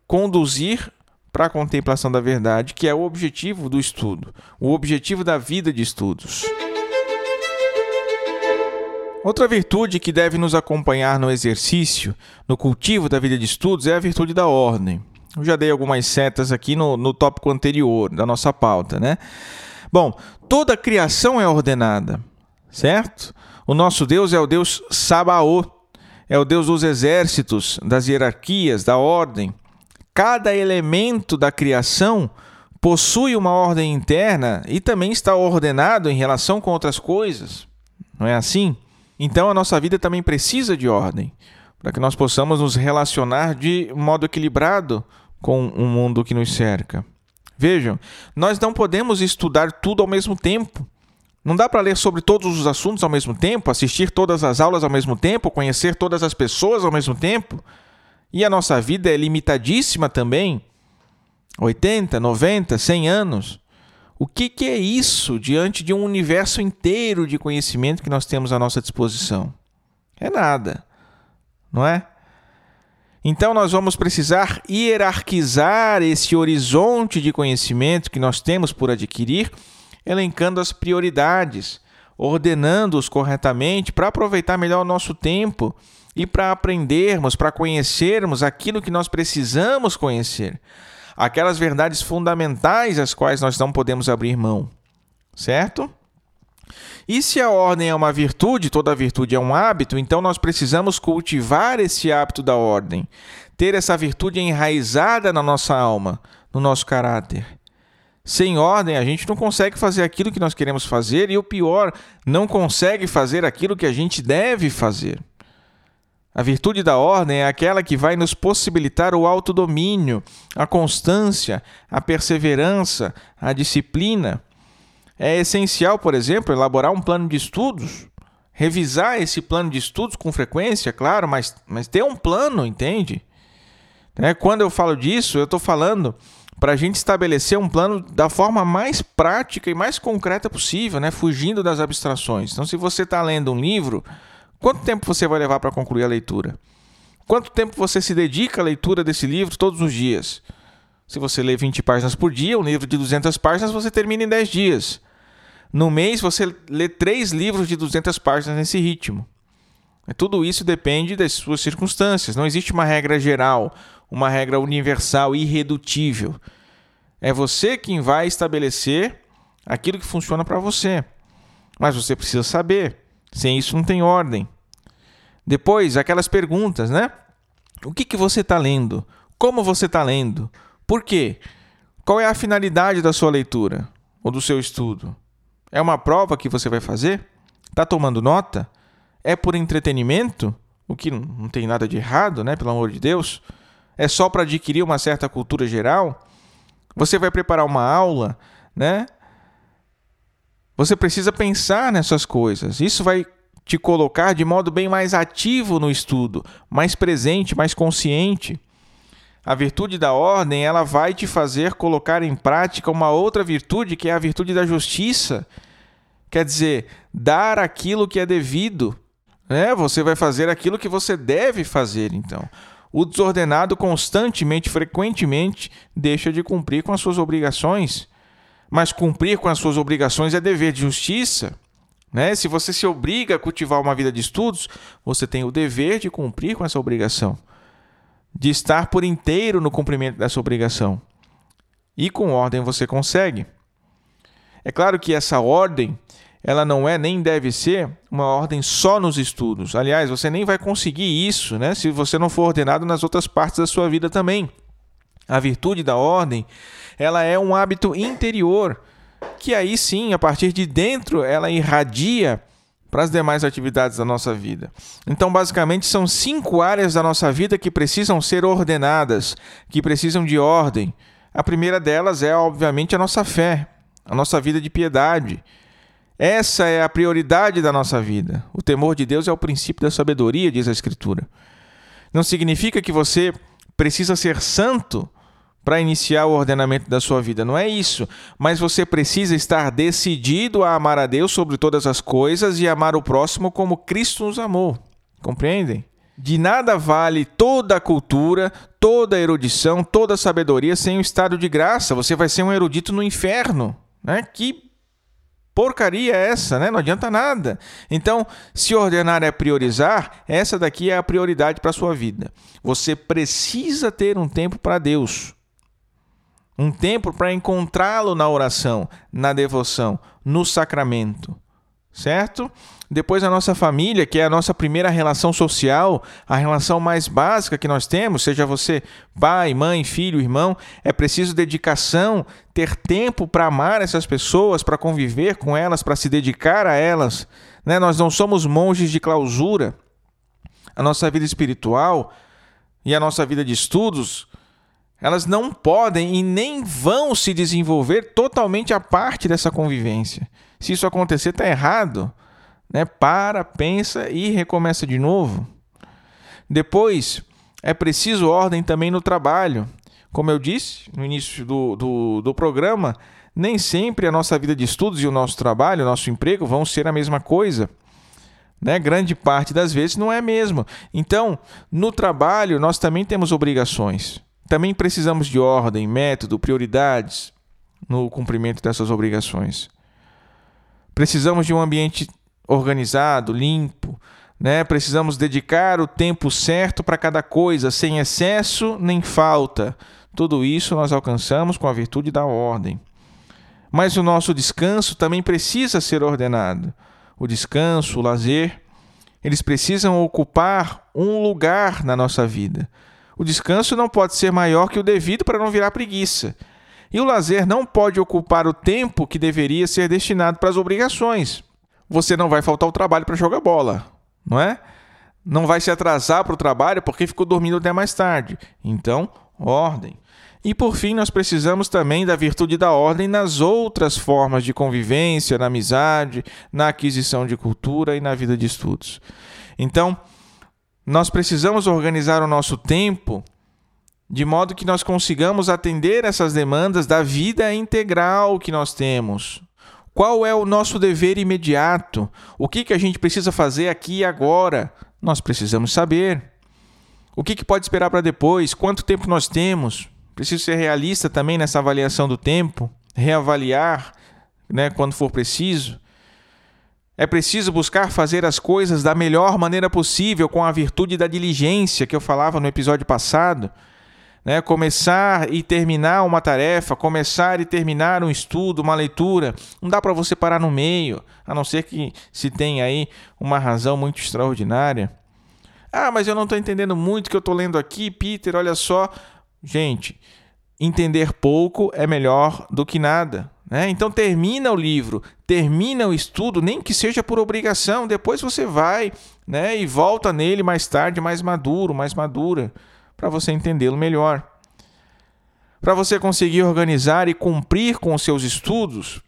conduzir para a contemplação da verdade, que é o objetivo do estudo, o objetivo da vida de estudos. Outra virtude que deve nos acompanhar no exercício, no cultivo da vida de estudos, é a virtude da ordem. Eu já dei algumas setas aqui no, no tópico anterior da nossa pauta, né? Bom, toda criação é ordenada, certo? O nosso Deus é o Deus Sabaoth, é o Deus dos exércitos, das hierarquias, da ordem. Cada elemento da criação possui uma ordem interna e também está ordenado em relação com outras coisas. Não é assim? Então a nossa vida também precisa de ordem, para que nós possamos nos relacionar de modo equilibrado com o mundo que nos cerca. Vejam, nós não podemos estudar tudo ao mesmo tempo. Não dá para ler sobre todos os assuntos ao mesmo tempo, assistir todas as aulas ao mesmo tempo, conhecer todas as pessoas ao mesmo tempo. E a nossa vida é limitadíssima também 80, 90, 100 anos. O que, que é isso diante de um universo inteiro de conhecimento que nós temos à nossa disposição? É nada, não é? Então nós vamos precisar hierarquizar esse horizonte de conhecimento que nós temos por adquirir, elencando as prioridades, ordenando-os corretamente para aproveitar melhor o nosso tempo e para aprendermos, para conhecermos aquilo que nós precisamos conhecer aquelas verdades fundamentais às quais nós não podemos abrir mão, certo? E se a ordem é uma virtude, toda virtude é um hábito, então nós precisamos cultivar esse hábito da ordem, ter essa virtude enraizada na nossa alma, no nosso caráter. Sem ordem, a gente não consegue fazer aquilo que nós queremos fazer e o pior, não consegue fazer aquilo que a gente deve fazer. A virtude da ordem é aquela que vai nos possibilitar o autodomínio, a constância, a perseverança, a disciplina. É essencial, por exemplo, elaborar um plano de estudos, revisar esse plano de estudos com frequência, claro, mas, mas ter um plano, entende? É, quando eu falo disso, eu estou falando para a gente estabelecer um plano da forma mais prática e mais concreta possível, né? fugindo das abstrações. Então, se você está lendo um livro Quanto tempo você vai levar para concluir a leitura? Quanto tempo você se dedica à leitura desse livro todos os dias? Se você lê 20 páginas por dia, um livro de 200 páginas você termina em 10 dias. No mês você lê 3 livros de 200 páginas nesse ritmo. Tudo isso depende das suas circunstâncias. Não existe uma regra geral, uma regra universal, irredutível. É você quem vai estabelecer aquilo que funciona para você. Mas você precisa saber sem isso não tem ordem. Depois, aquelas perguntas, né? O que, que você está lendo? Como você está lendo? Por quê? Qual é a finalidade da sua leitura ou do seu estudo? É uma prova que você vai fazer? Está tomando nota? É por entretenimento? O que não tem nada de errado, né? Pelo amor de Deus. É só para adquirir uma certa cultura geral? Você vai preparar uma aula né? Você precisa pensar nessas coisas. Isso vai te colocar de modo bem mais ativo no estudo, mais presente, mais consciente. A virtude da ordem, ela vai te fazer colocar em prática uma outra virtude, que é a virtude da justiça. Quer dizer, dar aquilo que é devido. Né? Você vai fazer aquilo que você deve fazer, então. O desordenado constantemente, frequentemente, deixa de cumprir com as suas obrigações mas cumprir com as suas obrigações é dever de justiça. Né? Se você se obriga a cultivar uma vida de estudos, você tem o dever de cumprir com essa obrigação, de estar por inteiro no cumprimento dessa obrigação. E com ordem você consegue. É claro que essa ordem, ela não é nem deve ser uma ordem só nos estudos. Aliás, você nem vai conseguir isso, né, se você não for ordenado nas outras partes da sua vida também. A virtude da ordem, ela é um hábito interior, que aí sim, a partir de dentro, ela irradia para as demais atividades da nossa vida. Então, basicamente, são cinco áreas da nossa vida que precisam ser ordenadas, que precisam de ordem. A primeira delas é, obviamente, a nossa fé, a nossa vida de piedade. Essa é a prioridade da nossa vida. O temor de Deus é o princípio da sabedoria, diz a Escritura. Não significa que você precisa ser santo para iniciar o ordenamento da sua vida. Não é isso. Mas você precisa estar decidido a amar a Deus sobre todas as coisas e amar o próximo como Cristo nos amou. Compreendem? De nada vale toda a cultura, toda a erudição, toda a sabedoria sem o estado de graça. Você vai ser um erudito no inferno. Né? Que porcaria é essa, né? Não adianta nada. Então, se ordenar é priorizar, essa daqui é a prioridade para a sua vida. Você precisa ter um tempo para Deus. Um tempo para encontrá-lo na oração, na devoção, no sacramento. Certo? Depois a nossa família, que é a nossa primeira relação social, a relação mais básica que nós temos, seja você pai, mãe, filho, irmão, é preciso dedicação, ter tempo para amar essas pessoas, para conviver com elas, para se dedicar a elas. Né? Nós não somos monges de clausura. A nossa vida espiritual e a nossa vida de estudos elas não podem e nem vão se desenvolver totalmente a parte dessa convivência. Se isso acontecer, está errado. Né? Para, pensa e recomeça de novo. Depois, é preciso ordem também no trabalho. Como eu disse no início do, do, do programa, nem sempre a nossa vida de estudos e o nosso trabalho, o nosso emprego vão ser a mesma coisa. Né? Grande parte das vezes não é mesmo. Então, no trabalho, nós também temos obrigações. Também precisamos de ordem, método, prioridades no cumprimento dessas obrigações. Precisamos de um ambiente organizado, limpo, né? Precisamos dedicar o tempo certo para cada coisa, sem excesso nem falta. Tudo isso nós alcançamos com a virtude da ordem. Mas o nosso descanso também precisa ser ordenado. O descanso, o lazer, eles precisam ocupar um lugar na nossa vida. O descanso não pode ser maior que o devido para não virar preguiça. E o lazer não pode ocupar o tempo que deveria ser destinado para as obrigações. Você não vai faltar o trabalho para jogar bola, não é? Não vai se atrasar para o trabalho porque ficou dormindo até mais tarde. Então, ordem. E por fim, nós precisamos também da virtude da ordem nas outras formas de convivência, na amizade, na aquisição de cultura e na vida de estudos. Então, nós precisamos organizar o nosso tempo de modo que nós consigamos atender essas demandas da vida integral que nós temos. Qual é o nosso dever imediato? O que, que a gente precisa fazer aqui e agora? Nós precisamos saber. O que, que pode esperar para depois? Quanto tempo nós temos? Preciso ser realista também nessa avaliação do tempo, reavaliar né, quando for preciso. É preciso buscar fazer as coisas da melhor maneira possível, com a virtude da diligência que eu falava no episódio passado. Né? Começar e terminar uma tarefa, começar e terminar um estudo, uma leitura. Não dá para você parar no meio, a não ser que se tenha aí uma razão muito extraordinária. Ah, mas eu não estou entendendo muito o que eu estou lendo aqui, Peter, olha só. Gente, entender pouco é melhor do que nada. Né? Então termina o livro, termina o estudo, nem que seja por obrigação. Depois você vai né, e volta nele mais tarde, mais maduro, mais madura, para você entendê-lo melhor. Para você conseguir organizar e cumprir com os seus estudos,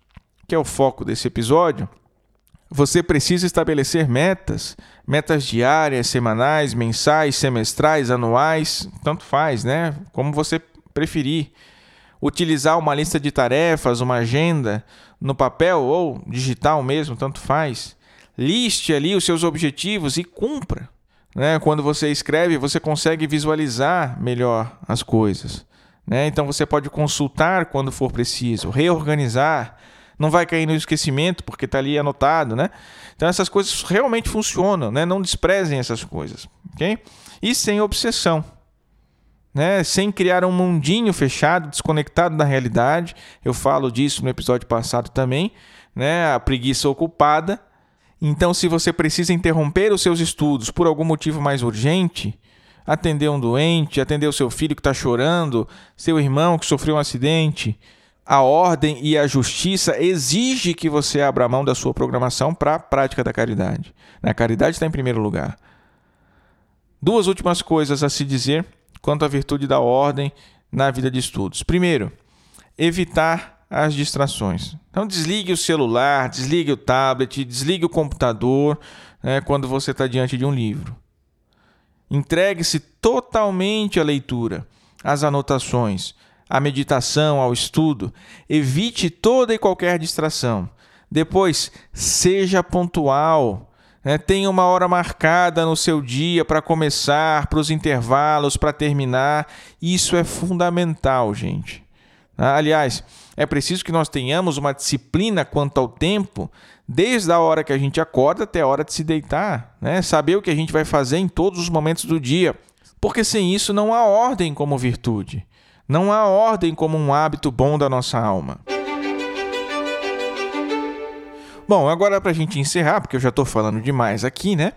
que é o foco desse episódio, você precisa estabelecer metas, metas diárias, semanais, mensais, semestrais, anuais, tanto faz, né? Como você preferir. Utilizar uma lista de tarefas, uma agenda no papel ou digital mesmo, tanto faz. Liste ali os seus objetivos e cumpra. Né? Quando você escreve, você consegue visualizar melhor as coisas. Né? Então você pode consultar quando for preciso, reorganizar. Não vai cair no esquecimento porque está ali anotado, né? Então essas coisas realmente funcionam, né? Não desprezem essas coisas, ok? E sem obsessão, né? Sem criar um mundinho fechado, desconectado da realidade. Eu falo disso no episódio passado também, né? A preguiça ocupada. Então, se você precisa interromper os seus estudos por algum motivo mais urgente, atender um doente, atender o seu filho que está chorando, seu irmão que sofreu um acidente. A ordem e a justiça exige que você abra mão da sua programação para a prática da caridade. A caridade está em primeiro lugar. Duas últimas coisas a se dizer quanto à virtude da ordem na vida de estudos. Primeiro, evitar as distrações. Então desligue o celular, desligue o tablet, desligue o computador né, quando você está diante de um livro. Entregue-se totalmente à leitura, às anotações, à meditação, ao estudo. Evite toda e qualquer distração. Depois, seja pontual. Né? Tenha uma hora marcada no seu dia para começar, para os intervalos, para terminar. Isso é fundamental, gente. Aliás, é preciso que nós tenhamos uma disciplina quanto ao tempo, desde a hora que a gente acorda até a hora de se deitar, né? Saber o que a gente vai fazer em todos os momentos do dia, porque sem isso não há ordem como virtude, não há ordem como um hábito bom da nossa alma. Bom, agora para a gente encerrar, porque eu já estou falando demais aqui, né?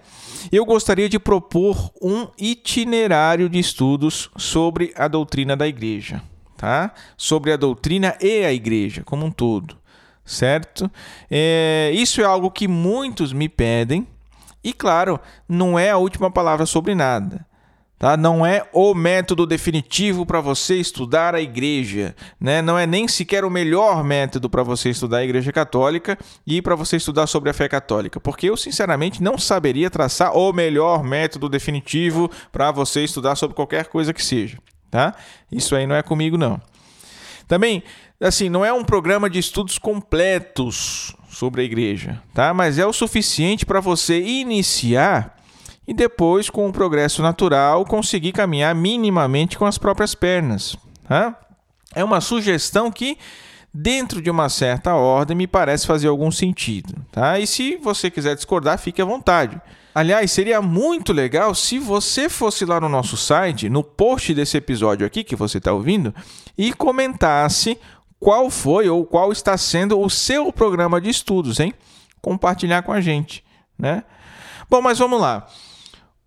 Eu gostaria de propor um itinerário de estudos sobre a doutrina da igreja tá? sobre a doutrina e a igreja como um todo, certo? É, isso é algo que muitos me pedem, e claro, não é a última palavra sobre nada. Tá? Não é o método definitivo para você estudar a igreja, né? não é nem sequer o melhor método para você estudar a igreja católica e para você estudar sobre a fé católica, porque eu sinceramente não saberia traçar o melhor método definitivo para você estudar sobre qualquer coisa que seja tá? Isso aí não é comigo não. Também, assim, não é um programa de estudos completos sobre a igreja, tá? Mas é o suficiente para você iniciar e depois, com o progresso natural, conseguir caminhar minimamente com as próprias pernas, tá? É uma sugestão que dentro de uma certa ordem me parece fazer algum sentido, tá? E se você quiser discordar, fique à vontade. Aliás, seria muito legal se você fosse lá no nosso site, no post desse episódio aqui que você está ouvindo, e comentasse qual foi ou qual está sendo o seu programa de estudos, hein? Compartilhar com a gente, né? Bom, mas vamos lá.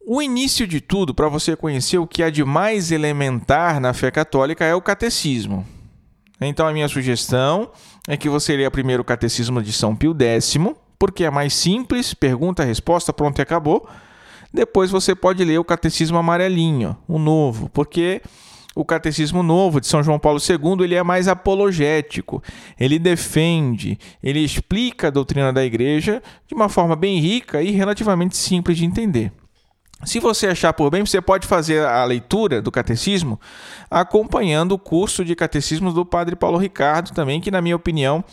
O início de tudo, para você conhecer o que há de mais elementar na fé católica, é o catecismo. Então, a minha sugestão é que você leia primeiro o Catecismo de São Pio X, porque é mais simples, pergunta, resposta, pronto e acabou. Depois você pode ler o Catecismo Amarelinho, o novo, porque o Catecismo Novo de São João Paulo II ele é mais apologético. Ele defende, ele explica a doutrina da igreja de uma forma bem rica e relativamente simples de entender. Se você achar por bem, você pode fazer a leitura do catecismo acompanhando o curso de catecismo do Padre Paulo Ricardo também, que na minha opinião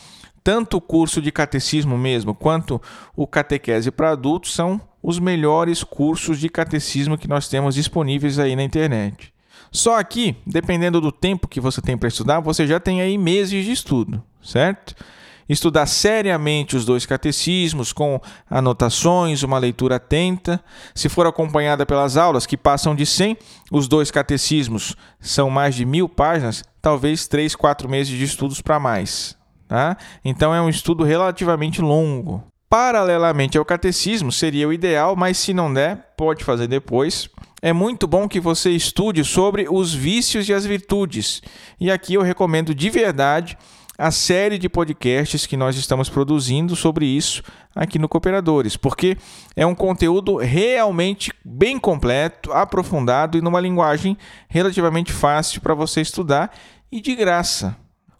tanto o curso de catecismo mesmo quanto o catequese para adultos são os melhores cursos de catecismo que nós temos disponíveis aí na internet. Só aqui, dependendo do tempo que você tem para estudar, você já tem aí meses de estudo, certo? Estudar seriamente os dois catecismos, com anotações, uma leitura atenta. Se for acompanhada pelas aulas, que passam de 100, os dois catecismos são mais de mil páginas, talvez 3, 4 meses de estudos para mais. Tá? Então é um estudo relativamente longo. Paralelamente ao catecismo seria o ideal, mas se não der, pode fazer depois. É muito bom que você estude sobre os vícios e as virtudes. E aqui eu recomendo de verdade a série de podcasts que nós estamos produzindo sobre isso aqui no Cooperadores, porque é um conteúdo realmente bem completo, aprofundado e numa linguagem relativamente fácil para você estudar e de graça.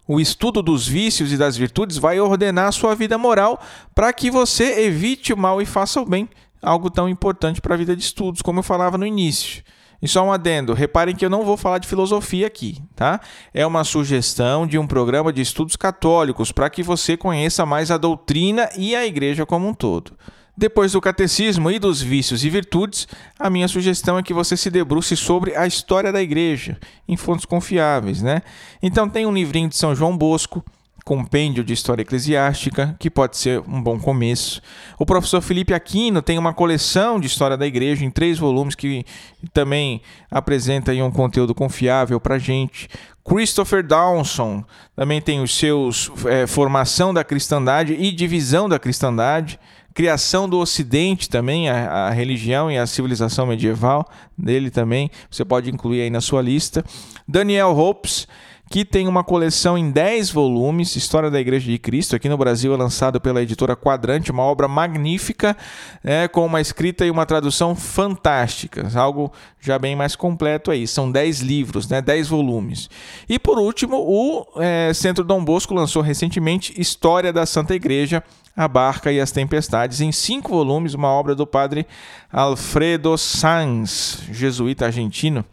O estudo dos vícios e das virtudes vai ordenar sua vida moral para que você evite o mal e faça o bem, algo tão importante para a vida de estudos, como eu falava no início. E só um adendo, reparem que eu não vou falar de filosofia aqui, tá? É uma sugestão de um programa de estudos católicos para que você conheça mais a doutrina e a igreja como um todo. Depois do catecismo e dos vícios e virtudes, a minha sugestão é que você se debruce sobre a história da igreja, em fontes confiáveis, né? Então tem um livrinho de São João Bosco, compêndio de história eclesiástica, que pode ser um bom começo. O professor Felipe Aquino tem uma coleção de história da igreja em três volumes que também apresenta um conteúdo confiável para gente. Christopher Dawson também tem os seus é, Formação da Cristandade e Divisão da Cristandade. Criação do Ocidente também, a, a, religião e a civilização medieval dele também, você pode incluir aí na sua lista. Daniel Hopes, que tem uma coleção em 10 volumes, História da Igreja de Cristo, aqui no Brasil é lançado pela editora Quadrante, uma obra magnífica, é, com uma escrita e uma tradução fantásticas, algo já bem mais completo aí. São 10 livros, né, 10 volumes. E por último, o é, Centro Dom Bosco lançou recentemente História da Santa Igreja, a Barca e as Tempestades, em cinco volumes, uma obra do padre Alfredo Sanz, jesuíta argentino,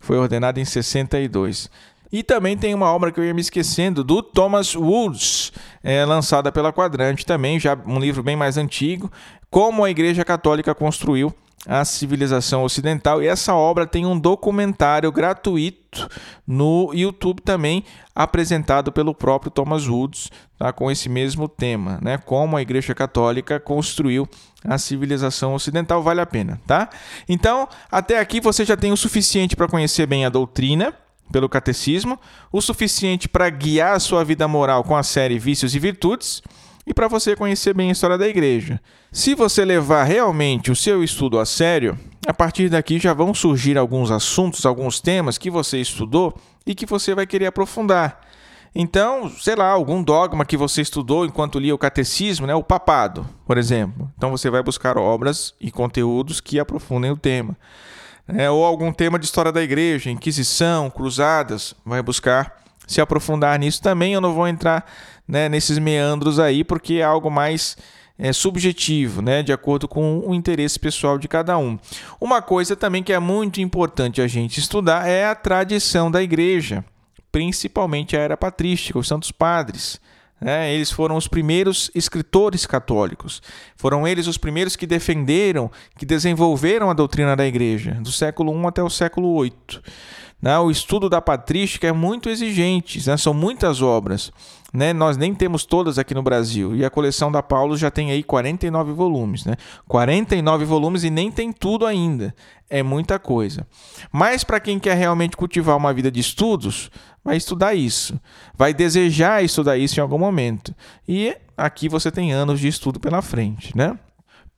foi ordenado em 62. E também tem uma obra que eu ia me esquecendo, do Thomas Woods, é, lançada pela Quadrante também, já um livro bem mais antigo, Como a Igreja Católica Construiu a Civilização Ocidental. E essa obra tem um documentário gratuito no YouTube também, apresentado pelo próprio Thomas Woods, tá, com esse mesmo tema, né? Como a Igreja Católica construiu a civilização ocidental. Vale a pena, tá? Então, até aqui você já tem o suficiente para conhecer bem a doutrina pelo catecismo, o suficiente para guiar a sua vida moral com a série Vícios e Virtudes e para você conhecer bem a história da igreja. Se você levar realmente o seu estudo a sério, a partir daqui já vão surgir alguns assuntos, alguns temas que você estudou e que você vai querer aprofundar. Então, sei lá, algum dogma que você estudou enquanto lia o catecismo, né, o papado, por exemplo. Então você vai buscar obras e conteúdos que aprofundem o tema é, ou algum tema de história da igreja, Inquisição, Cruzadas, vai buscar se aprofundar nisso também. Eu não vou entrar né, nesses meandros aí, porque é algo mais é, subjetivo, né, de acordo com o interesse pessoal de cada um. Uma coisa também que é muito importante a gente estudar é a tradição da igreja, principalmente a era patrística, os santos padres. É, eles foram os primeiros escritores católicos. Foram eles os primeiros que defenderam, que desenvolveram a doutrina da igreja, do século I até o século VIII. Né? O estudo da patrística é muito exigente, né? são muitas obras. Né? Nós nem temos todas aqui no Brasil. E a coleção da Paulo já tem aí 49 volumes. Né? 49 volumes e nem tem tudo ainda. É muita coisa. Mas para quem quer realmente cultivar uma vida de estudos, vai estudar isso. Vai desejar estudar isso em algum momento. E aqui você tem anos de estudo pela frente, né?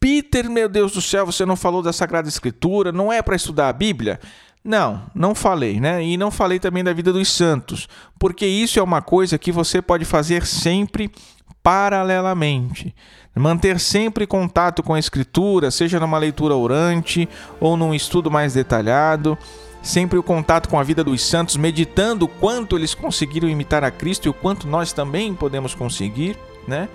Peter, meu Deus do céu, você não falou da Sagrada Escritura, não é para estudar a Bíblia? Não, não falei, né? E não falei também da vida dos santos, porque isso é uma coisa que você pode fazer sempre paralelamente. Manter sempre contato com a Escritura, seja numa leitura orante ou num estudo mais detalhado, sempre o contato com a vida dos santos, meditando o quanto eles conseguiram imitar a Cristo e o quanto nós também podemos conseguir, né?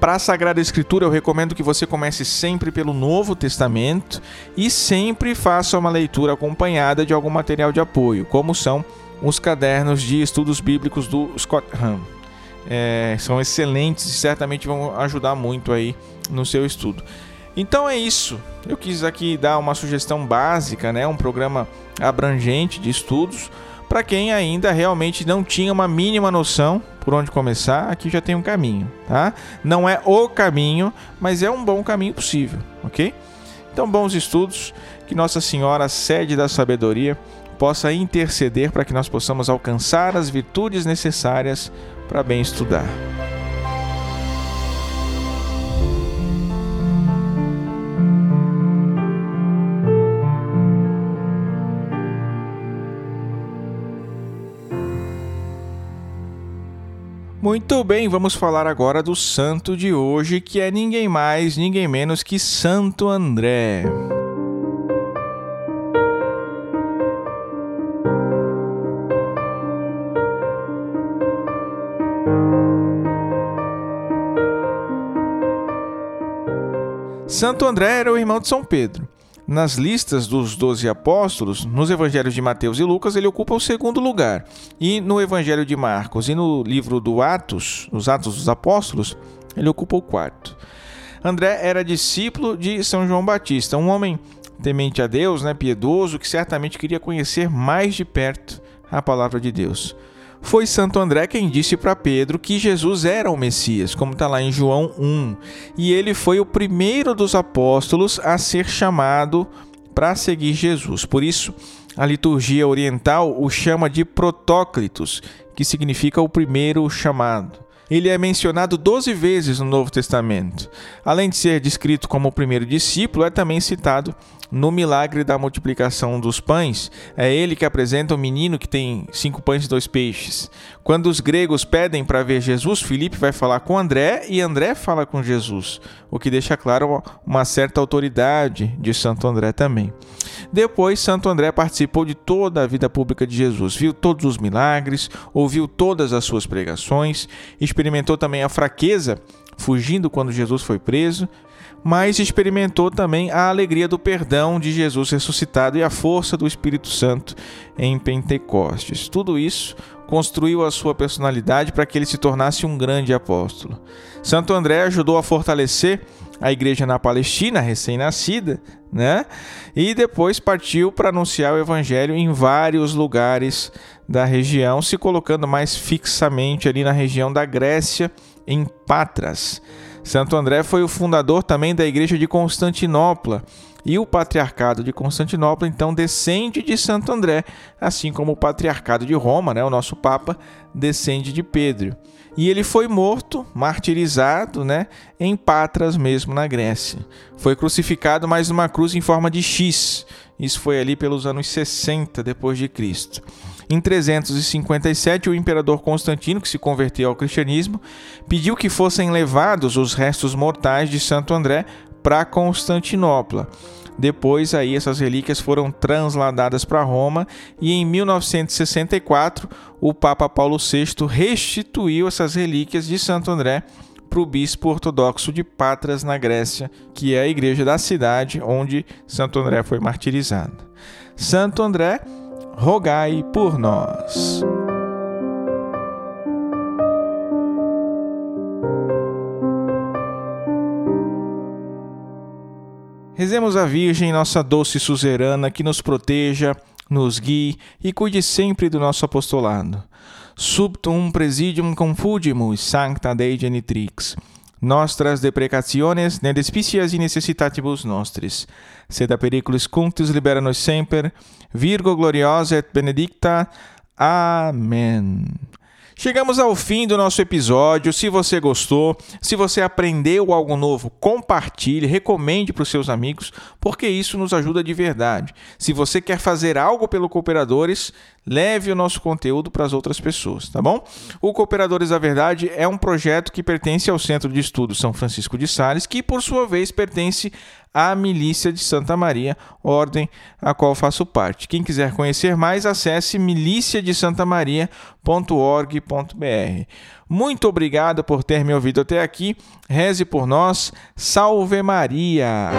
Para a Sagrada Escritura, eu recomendo que você comece sempre pelo Novo Testamento e sempre faça uma leitura acompanhada de algum material de apoio, como são os cadernos de estudos bíblicos do Scott Hahn. É, são excelentes e certamente vão ajudar muito aí no seu estudo. Então é isso. Eu quis aqui dar uma sugestão básica, né, um programa abrangente de estudos para quem ainda realmente não tinha uma mínima noção por onde começar, aqui já tem um caminho, tá? Não é o caminho, mas é um bom caminho possível, ok? Então, bons estudos, que Nossa Senhora, sede da sabedoria, possa interceder para que nós possamos alcançar as virtudes necessárias para bem estudar. Muito bem, vamos falar agora do santo de hoje, que é ninguém mais, ninguém menos que Santo André. Santo André era o irmão de São Pedro. Nas listas dos doze apóstolos, nos evangelhos de Mateus e Lucas, ele ocupa o segundo lugar. E no evangelho de Marcos e no livro do Atos, os Atos dos Apóstolos, ele ocupa o quarto. André era discípulo de São João Batista, um homem temente a Deus, né, piedoso, que certamente queria conhecer mais de perto a palavra de Deus. Foi Santo André quem disse para Pedro que Jesus era o Messias, como está lá em João 1. E ele foi o primeiro dos apóstolos a ser chamado para seguir Jesus. Por isso, a liturgia oriental o chama de Protóclitos, que significa o primeiro chamado ele é mencionado 12 vezes no Novo Testamento. Além de ser descrito como o primeiro discípulo, é também citado no milagre da multiplicação dos pães. É ele que apresenta o menino que tem cinco pães e dois peixes. Quando os gregos pedem para ver Jesus, Filipe vai falar com André e André fala com Jesus, o que deixa claro uma certa autoridade de Santo André também. Depois, Santo André participou de toda a vida pública de Jesus, viu todos os milagres, ouviu todas as suas pregações, experimentou também a fraqueza, fugindo quando Jesus foi preso, mas experimentou também a alegria do perdão de Jesus ressuscitado e a força do Espírito Santo em Pentecostes. Tudo isso construiu a sua personalidade para que ele se tornasse um grande apóstolo. Santo André ajudou a fortalecer a igreja na Palestina, recém-nascida, né? E depois partiu para anunciar o evangelho em vários lugares da região, se colocando mais fixamente ali na região da Grécia, em Patras. Santo André foi o fundador também da igreja de Constantinopla. E o patriarcado de Constantinopla então descende de Santo André, assim como o patriarcado de Roma, né, o nosso papa, descende de Pedro. E ele foi morto, martirizado, né, em Patras mesmo na Grécia. Foi crucificado mais numa cruz em forma de X. Isso foi ali pelos anos 60 depois de Cristo. Em 357, o imperador Constantino, que se converteu ao cristianismo, pediu que fossem levados os restos mortais de Santo André para Constantinopla. Depois aí essas relíquias foram transladadas para Roma e em 1964 o Papa Paulo VI restituiu essas relíquias de Santo André para o bispo ortodoxo de Patras na Grécia, que é a igreja da cidade onde Santo André foi martirizado. Santo André rogai por nós. Rezemos a Virgem, nossa doce suzerana, que nos proteja, nos guie e cuide sempre do nosso apostolado. Subtum presidium confugimus, sancta Dei genitrix nostras deprecationes ne despicias e necessitatibus nostris. Sed a periculis cunctis libera nos semper, Virgo gloriosa et benedicta. Amém. Chegamos ao fim do nosso episódio. Se você gostou, se você aprendeu algo novo, compartilhe, recomende para os seus amigos, porque isso nos ajuda de verdade. Se você quer fazer algo pelo Cooperadores, leve o nosso conteúdo para as outras pessoas, tá bom? O Cooperadores da Verdade é um projeto que pertence ao Centro de Estudos São Francisco de Sales, que por sua vez pertence à Milícia de Santa Maria, ordem a qual faço parte. Quem quiser conhecer mais, acesse miliciadesantamaria.org.br. Muito obrigado por ter me ouvido até aqui. Reze por nós. Salve Maria!